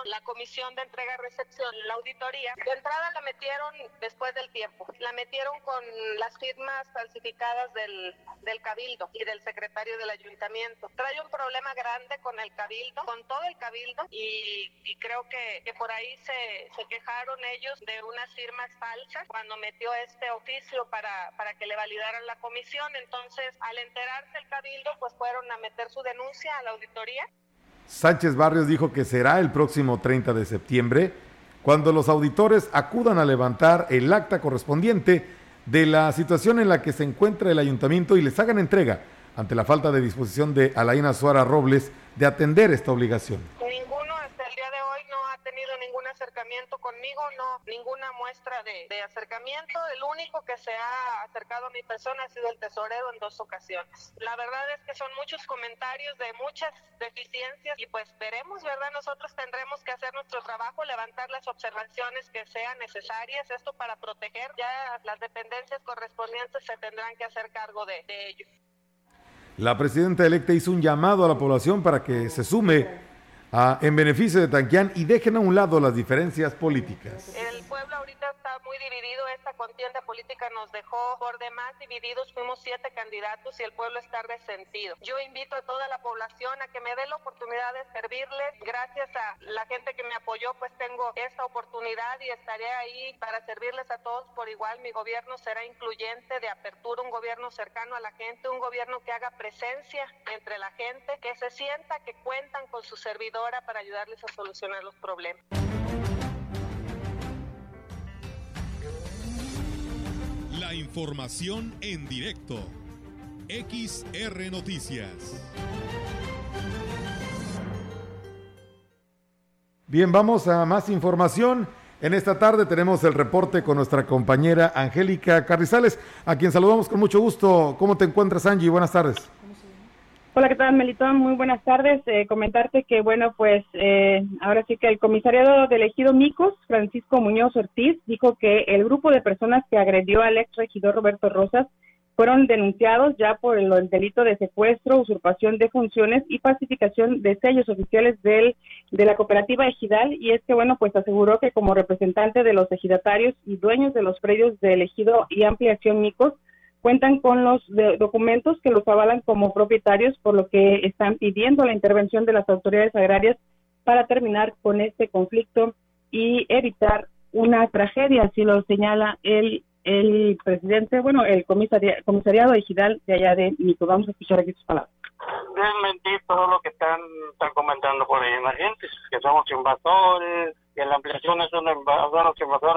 Q: la comisión de entrega-recepción, la auditoría, de entrada la metieron después del tiempo, la metieron con las firmas falsificadas del, del cabildo y del secretario del ayuntamiento. Trae un problema grande con el cabildo, con todo el cabildo y, creo que, que, por ahí se, se quejaron ellos de unas firmas falsas cuando metió este oficio para, para que le validaran la comisión. Entonces, al enterarse el cabildo, pues fueron a meter su denuncia a la auditoría.
E: Sánchez Barrios dijo que será el próximo 30 de septiembre cuando los auditores acudan a levantar el acta correspondiente de la situación en la que se encuentra el ayuntamiento y les hagan entrega ante la falta de disposición de Alaina Suara Robles de atender esta obligación
Q: acercamiento conmigo, no, ninguna muestra de, acercamiento. El único que se ha acercado a mi persona ha sido el tesorero en dos ocasiones. La verdad es que son muchos comentarios de muchas deficiencias y pues veremos, ¿verdad? Nosotros tendremos que hacer nuestro trabajo, levantar las observaciones que sean necesarias, esto para proteger. Ya las dependencias correspondientes se tendrán que hacer cargo de, de ello.
E: La presidenta electa hizo un llamado a la población para que se sume en beneficio de Tanquián y dejen a un lado las diferencias políticas.
Q: Muy dividido, esta contienda política nos dejó por demás divididos, fuimos siete candidatos y el pueblo está resentido. Yo invito a toda la población a que me dé la oportunidad de servirles. Gracias a la gente que me apoyó, pues tengo esta oportunidad y estaré ahí para servirles a todos por igual. Mi gobierno será incluyente, de apertura, un gobierno cercano a la gente, un gobierno que haga presencia entre la gente, que se sienta que cuentan con su servidor para ayudarles a solucionar los problemas.
A: La información en directo. XR Noticias.
E: Bien, vamos a más información. En esta tarde tenemos el reporte con nuestra compañera Angélica Carrizales, a quien saludamos con mucho gusto. ¿Cómo te encuentras, Angie? Buenas tardes.
R: Hola, ¿qué tal, Melitón? Muy buenas tardes. Eh, comentarte que, bueno, pues eh, ahora sí que el comisariado del ejido Micos, Francisco Muñoz Ortiz, dijo que el grupo de personas que agredió al ex regidor Roberto Rosas fueron denunciados ya por el, delito de secuestro, usurpación de funciones y falsificación de sellos oficiales del, de la cooperativa ejidal. Y es que, bueno, pues aseguró que como representante de los ejidatarios y dueños de los predios del ejido y ampliación Micos, cuentan con los documentos que los avalan como propietarios, por lo que están pidiendo la intervención de las autoridades agrarias para terminar con este conflicto y evitar una tragedia, así lo señala el, el presidente, bueno, el comisariado ejidal de allá de Nico. Vamos a escuchar aquí sus palabras.
S: mentir todo lo que están, comentando por ahí en la gente, que somos invasores, que la ampliación es una invasora,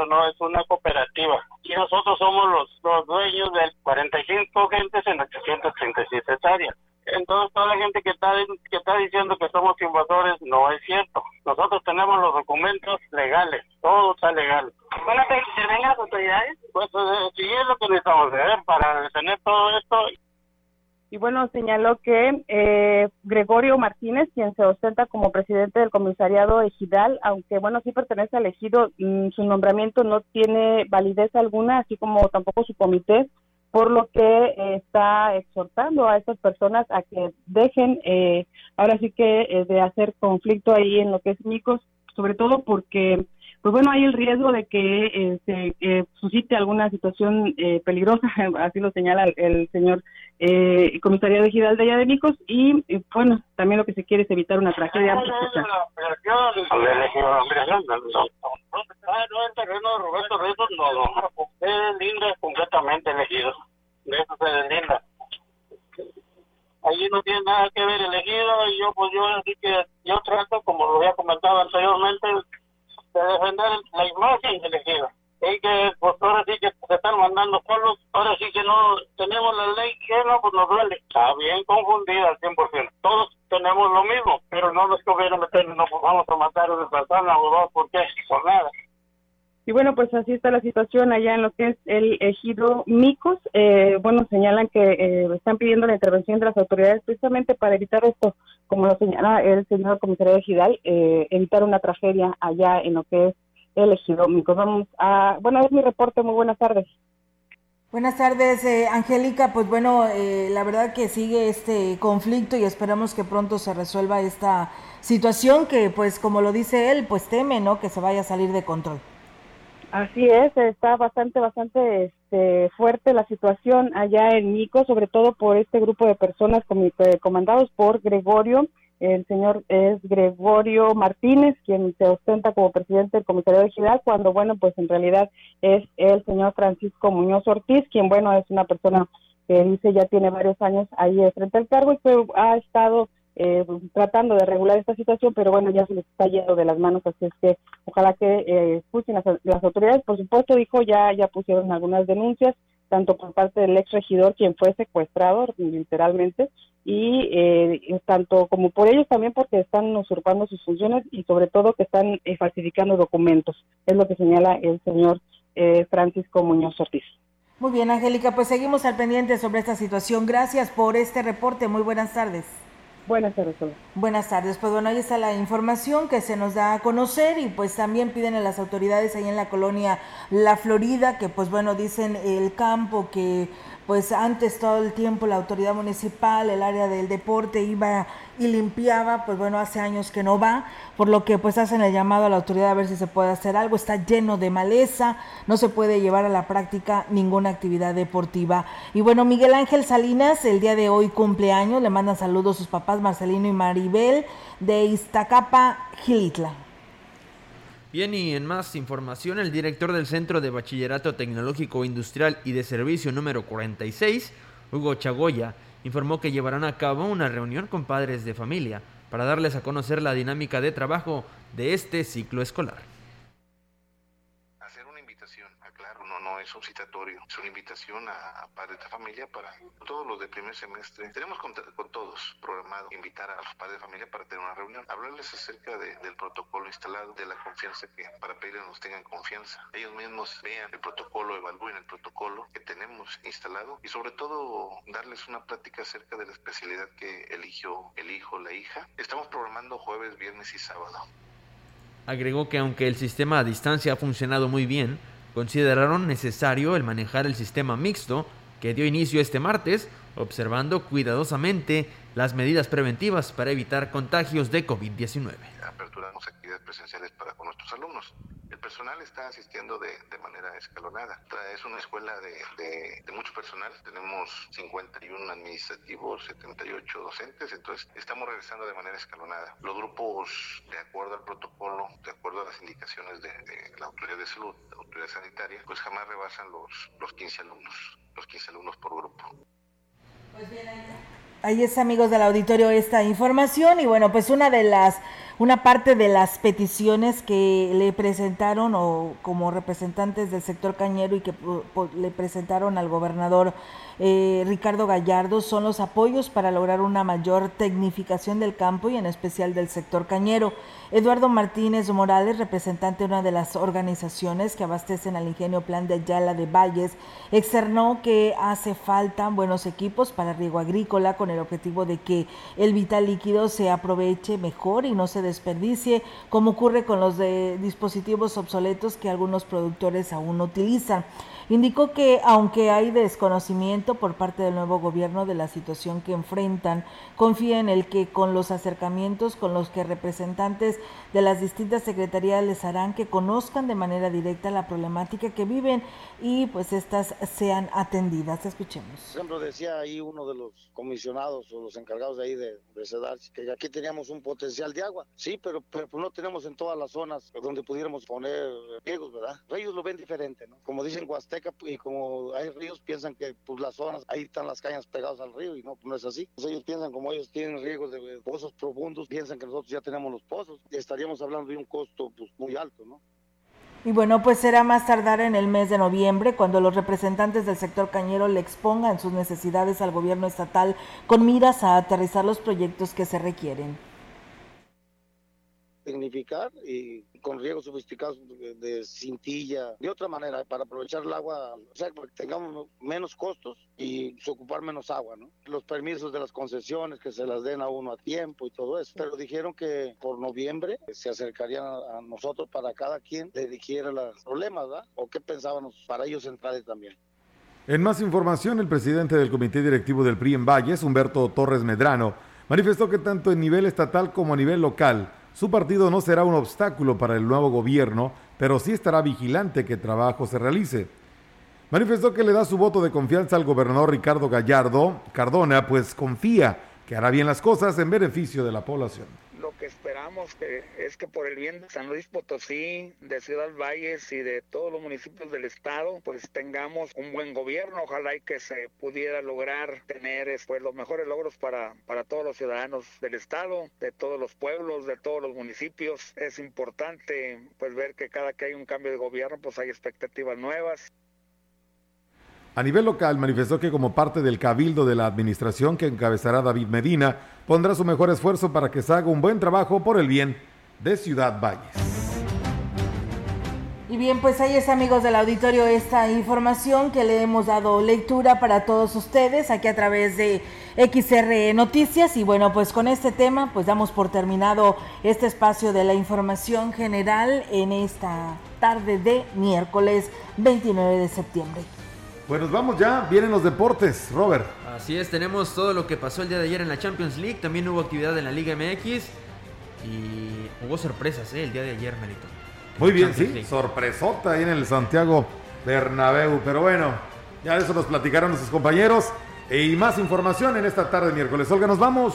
S: no es una cooperativa. Y nosotros somos los, los dueños de 45 gentes en 837 hectáreas. Entonces toda la gente que está que está diciendo que somos invasores no es cierto. Nosotros tenemos los documentos legales, todo está legal.
Q: ¿Van a que vengan las autoridades?
S: Pues eh, sí es lo que necesitamos hacer para detener todo esto
R: y bueno, señaló que eh, Gregorio Martínez, quien se ostenta como presidente del comisariado ejidal, aunque bueno, sí pertenece al ejido, mm, su nombramiento no tiene validez alguna, así como tampoco su comité, por lo que eh, está exhortando a estas personas a que dejen, eh, ahora sí que de hacer conflicto ahí en lo que es Micos, sobre todo porque pues bueno, hay el riesgo de que eh, se eh, suscite alguna situación eh, peligrosa, así lo señala el, señor eh, comisario de Gidal de allá de Micos, y bueno, también lo que se quiere es evitar una tragedia.
S: No, no, no, elegido, de eso se deslinda. Allí no tiene nada que ver elegido y yo pues yo así que yo trato, como lo había comentado anteriormente, de defender la imagen elegida. Y que pues ahora sí que se están mandando solos, ahora sí que no tenemos la ley que no, pues nos duele. Está bien confundida al 100%. Todos tenemos lo mismo, pero no nos conviene meternos, no pues vamos a matar a una persona o dos, ¿por qué? Por nada.
R: Y bueno, pues así está la situación allá en lo que es el ejido Micos. Eh, bueno, señalan que eh, están pidiendo la intervención de las autoridades precisamente para evitar esto, como lo señala el señor comisario ejidal, eh, evitar una tragedia allá en lo que es el ejido Vamos a, bueno, es mi reporte, muy buenas tardes.
B: Buenas tardes, eh, Angélica. Pues bueno, eh, la verdad que sigue este conflicto y esperamos que pronto se resuelva esta situación que, pues como lo dice él, pues teme, ¿no? Que se vaya a salir de control.
R: Así es, está bastante, bastante este, fuerte la situación allá en Mico, sobre todo por este grupo de personas eh, comandados por Gregorio. El señor es Gregorio Martínez, quien se ostenta como presidente del Comisario de Ciudad, cuando, bueno, pues en realidad es el señor Francisco Muñoz Ortiz, quien, bueno, es una persona que dice ya tiene varios años ahí frente al cargo y que ha estado eh, tratando de regular esta situación, pero bueno, ya se les está yendo de las manos, así es que ojalá que eh, las, autoridades. Por supuesto, dijo, ya, ya pusieron algunas denuncias, tanto por parte del ex regidor, quien fue secuestrado literalmente, y eh, tanto como por ellos también porque están usurpando sus funciones y sobre todo que están eh, falsificando documentos. Es lo que señala el señor Francisco Muñoz Ortiz.
B: Muy bien, Angélica, pues seguimos al pendiente sobre esta situación. Gracias por este reporte. Muy buenas tardes.
R: Buenas tardes.
B: Buenas tardes. Pues bueno, ahí está la información que se nos da a conocer y pues también piden a las autoridades ahí en la colonia La Florida que pues bueno, dicen el campo que pues antes todo el tiempo la autoridad municipal, el área del deporte iba y limpiaba, pues bueno, hace años que no va, por lo que pues hacen el llamado a la autoridad a ver si se puede hacer algo, está lleno de maleza, no se puede llevar a la práctica ninguna actividad deportiva. Y bueno, Miguel Ángel Salinas, el día de hoy cumpleaños, le mandan saludos sus papás Marcelino y Maribel de Iztacapa, Gilitla.
D: Bien, y en más información, el director del Centro de Bachillerato Tecnológico Industrial y de Servicio número 46, Hugo Chagoya, informó que llevarán a cabo una reunión con padres de familia para darles a conocer la dinámica de trabajo de este ciclo escolar.
T: Es un citatorio, es una invitación a, padres de familia para todos los de primer semestre. Tenemos con, todos programado invitar a los padres de familia para tener una reunión, hablarles acerca del protocolo instalado, de la confianza que para pedirles nos tengan confianza. Ellos mismos vean el protocolo, evalúen el protocolo que tenemos instalado y sobre todo darles una plática acerca de la especialidad que eligió el hijo, la hija. Estamos programando jueves, viernes y sábado.
D: Agregó que aunque el sistema a distancia ha funcionado muy bien, consideraron necesario el manejar el sistema mixto que dio inicio este martes, observando cuidadosamente las medidas preventivas para evitar contagios de COVID-19.
T: Aperturamos actividades presenciales para con nuestros alumnos. El personal está asistiendo de, manera escalonada. Es una escuela de, mucho personal. Tenemos 51 administrativos, 78 docentes, entonces estamos regresando de manera escalonada. Los grupos, de acuerdo al protocolo, de acuerdo a las indicaciones de, la autoridad de salud, la autoridad sanitaria, pues jamás rebasan los, los 15 alumnos, los 15 alumnos por grupo.
B: Pues bien, ahí es amigos del auditorio esta información y bueno, pues una de las una parte de las peticiones que le presentaron o como representantes del sector cañero y que le presentaron al gobernador eh, Ricardo Gallardo son los apoyos para lograr una mayor tecnificación del campo y en especial del sector cañero. Eduardo Martínez Morales, representante de una de las organizaciones que abastecen al ingenio Plan de Ayala de Valles, externó que hace falta buenos equipos para riego agrícola el objetivo de que el vital líquido se aproveche mejor y no se desperdicie, como ocurre con los de dispositivos obsoletos que algunos productores aún utilizan. Indicó que aunque hay desconocimiento por parte del nuevo gobierno de la situación que enfrentan, confía en el que con los acercamientos con los que representantes de las distintas secretarías les harán que conozcan de manera directa la problemática que viven y pues estas sean atendidas. Escuchemos.
U: Siempre decía ahí uno de los comisionados o los encargados de ahí de, de que aquí teníamos un potencial de agua. Sí, pero, pero no tenemos en todas las zonas donde pudiéramos poner riegos, ¿verdad? Ellos lo ven diferente, ¿no? Como dicen Huasteca, y como hay ríos, piensan que pues las zonas, ahí están las cañas pegadas al río y no, no es así. Pues, ellos piensan como ellos tienen riesgos de pozos profundos, piensan que nosotros ya tenemos los pozos estaríamos hablando de un costo pues, muy alto, ¿no?
B: Y bueno, pues será más tardar en el mes de noviembre cuando los representantes del sector cañero le expongan sus necesidades al gobierno estatal con miras a aterrizar los proyectos que se requieren
U: tecnificar y con riegos sofisticados de, cintilla, de otra manera, para aprovechar el agua, o sea, que tengamos menos costos y ocupar menos agua, ¿no? Los permisos de las concesiones, que se las den a uno a tiempo y todo eso. Pero dijeron que por noviembre se acercarían a nosotros para cada quien le dijera los problemas, ¿verdad? O qué pensábamos para ellos centrales también.
E: En más información, el presidente del Comité Directivo del PRI en Valles, Humberto Torres Medrano, manifestó que tanto en nivel estatal como a nivel local, su partido no será un obstáculo para el nuevo gobierno, pero sí estará vigilante que trabajo se realice. Manifestó que le da su voto de confianza al gobernador Ricardo Gallardo Cardona, pues confía que hará bien las cosas en beneficio de la población
V: que esperamos que es que por el bien de San Luis Potosí, de Ciudad Valles y de todos los municipios del estado, pues tengamos un buen gobierno. Ojalá y que se pudiera lograr tener pues, los mejores logros para, para todos los ciudadanos del estado, de todos los pueblos, de todos los municipios. Es importante pues ver que cada que hay un cambio de gobierno, pues hay expectativas nuevas.
E: A nivel local, manifestó que como parte del cabildo de la administración que encabezará David Medina, pondrá su mejor esfuerzo para que se haga un buen trabajo por el bien de Ciudad Valles.
B: Y bien, pues ahí es amigos del auditorio esta información que le hemos dado lectura para todos ustedes aquí a través de XR Noticias y bueno, pues con este tema pues damos por terminado este espacio de la información general en esta tarde de miércoles 29 de septiembre.
E: Bueno, vamos ya, vienen los deportes, Robert.
D: Así es, tenemos todo lo que pasó el día de ayer en la Champions League, también hubo actividad en la Liga MX y hubo sorpresas ¿eh? el día de ayer, Melito.
E: Muy bien, sí, League. sorpresota ahí en el Santiago Bernabéu, pero bueno, ya de eso nos platicaron nuestros compañeros y más información en esta tarde miércoles. Olga, nos vamos.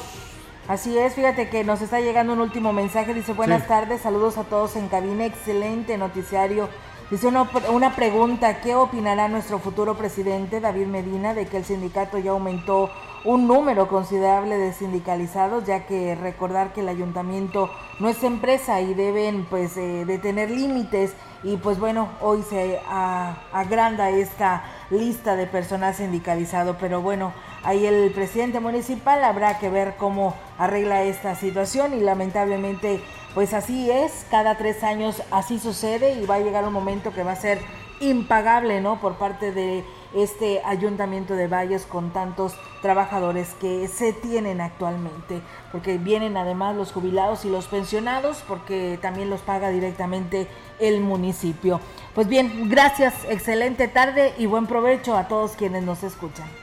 B: Así es, fíjate que nos está llegando un último mensaje, dice buenas sí. tardes, saludos a todos en cabina, excelente noticiario Dice una, una, pregunta, ¿qué opinará nuestro futuro presidente David Medina de que el sindicato ya aumentó un número considerable de sindicalizados, ya que recordar que el ayuntamiento no es empresa y deben pues eh, de tener límites y pues bueno, hoy se a, agranda esta lista de personal sindicalizado, pero bueno, ahí el presidente municipal habrá que ver cómo arregla esta situación y lamentablemente pues así es, cada tres años así sucede y va a llegar un momento que va a ser impagable, ¿no? Por parte de este ayuntamiento de Valles con tantos trabajadores que se tienen actualmente, porque vienen además los jubilados y los pensionados, porque también los paga directamente el municipio. Pues bien, gracias, excelente tarde y buen provecho a todos quienes nos escuchan.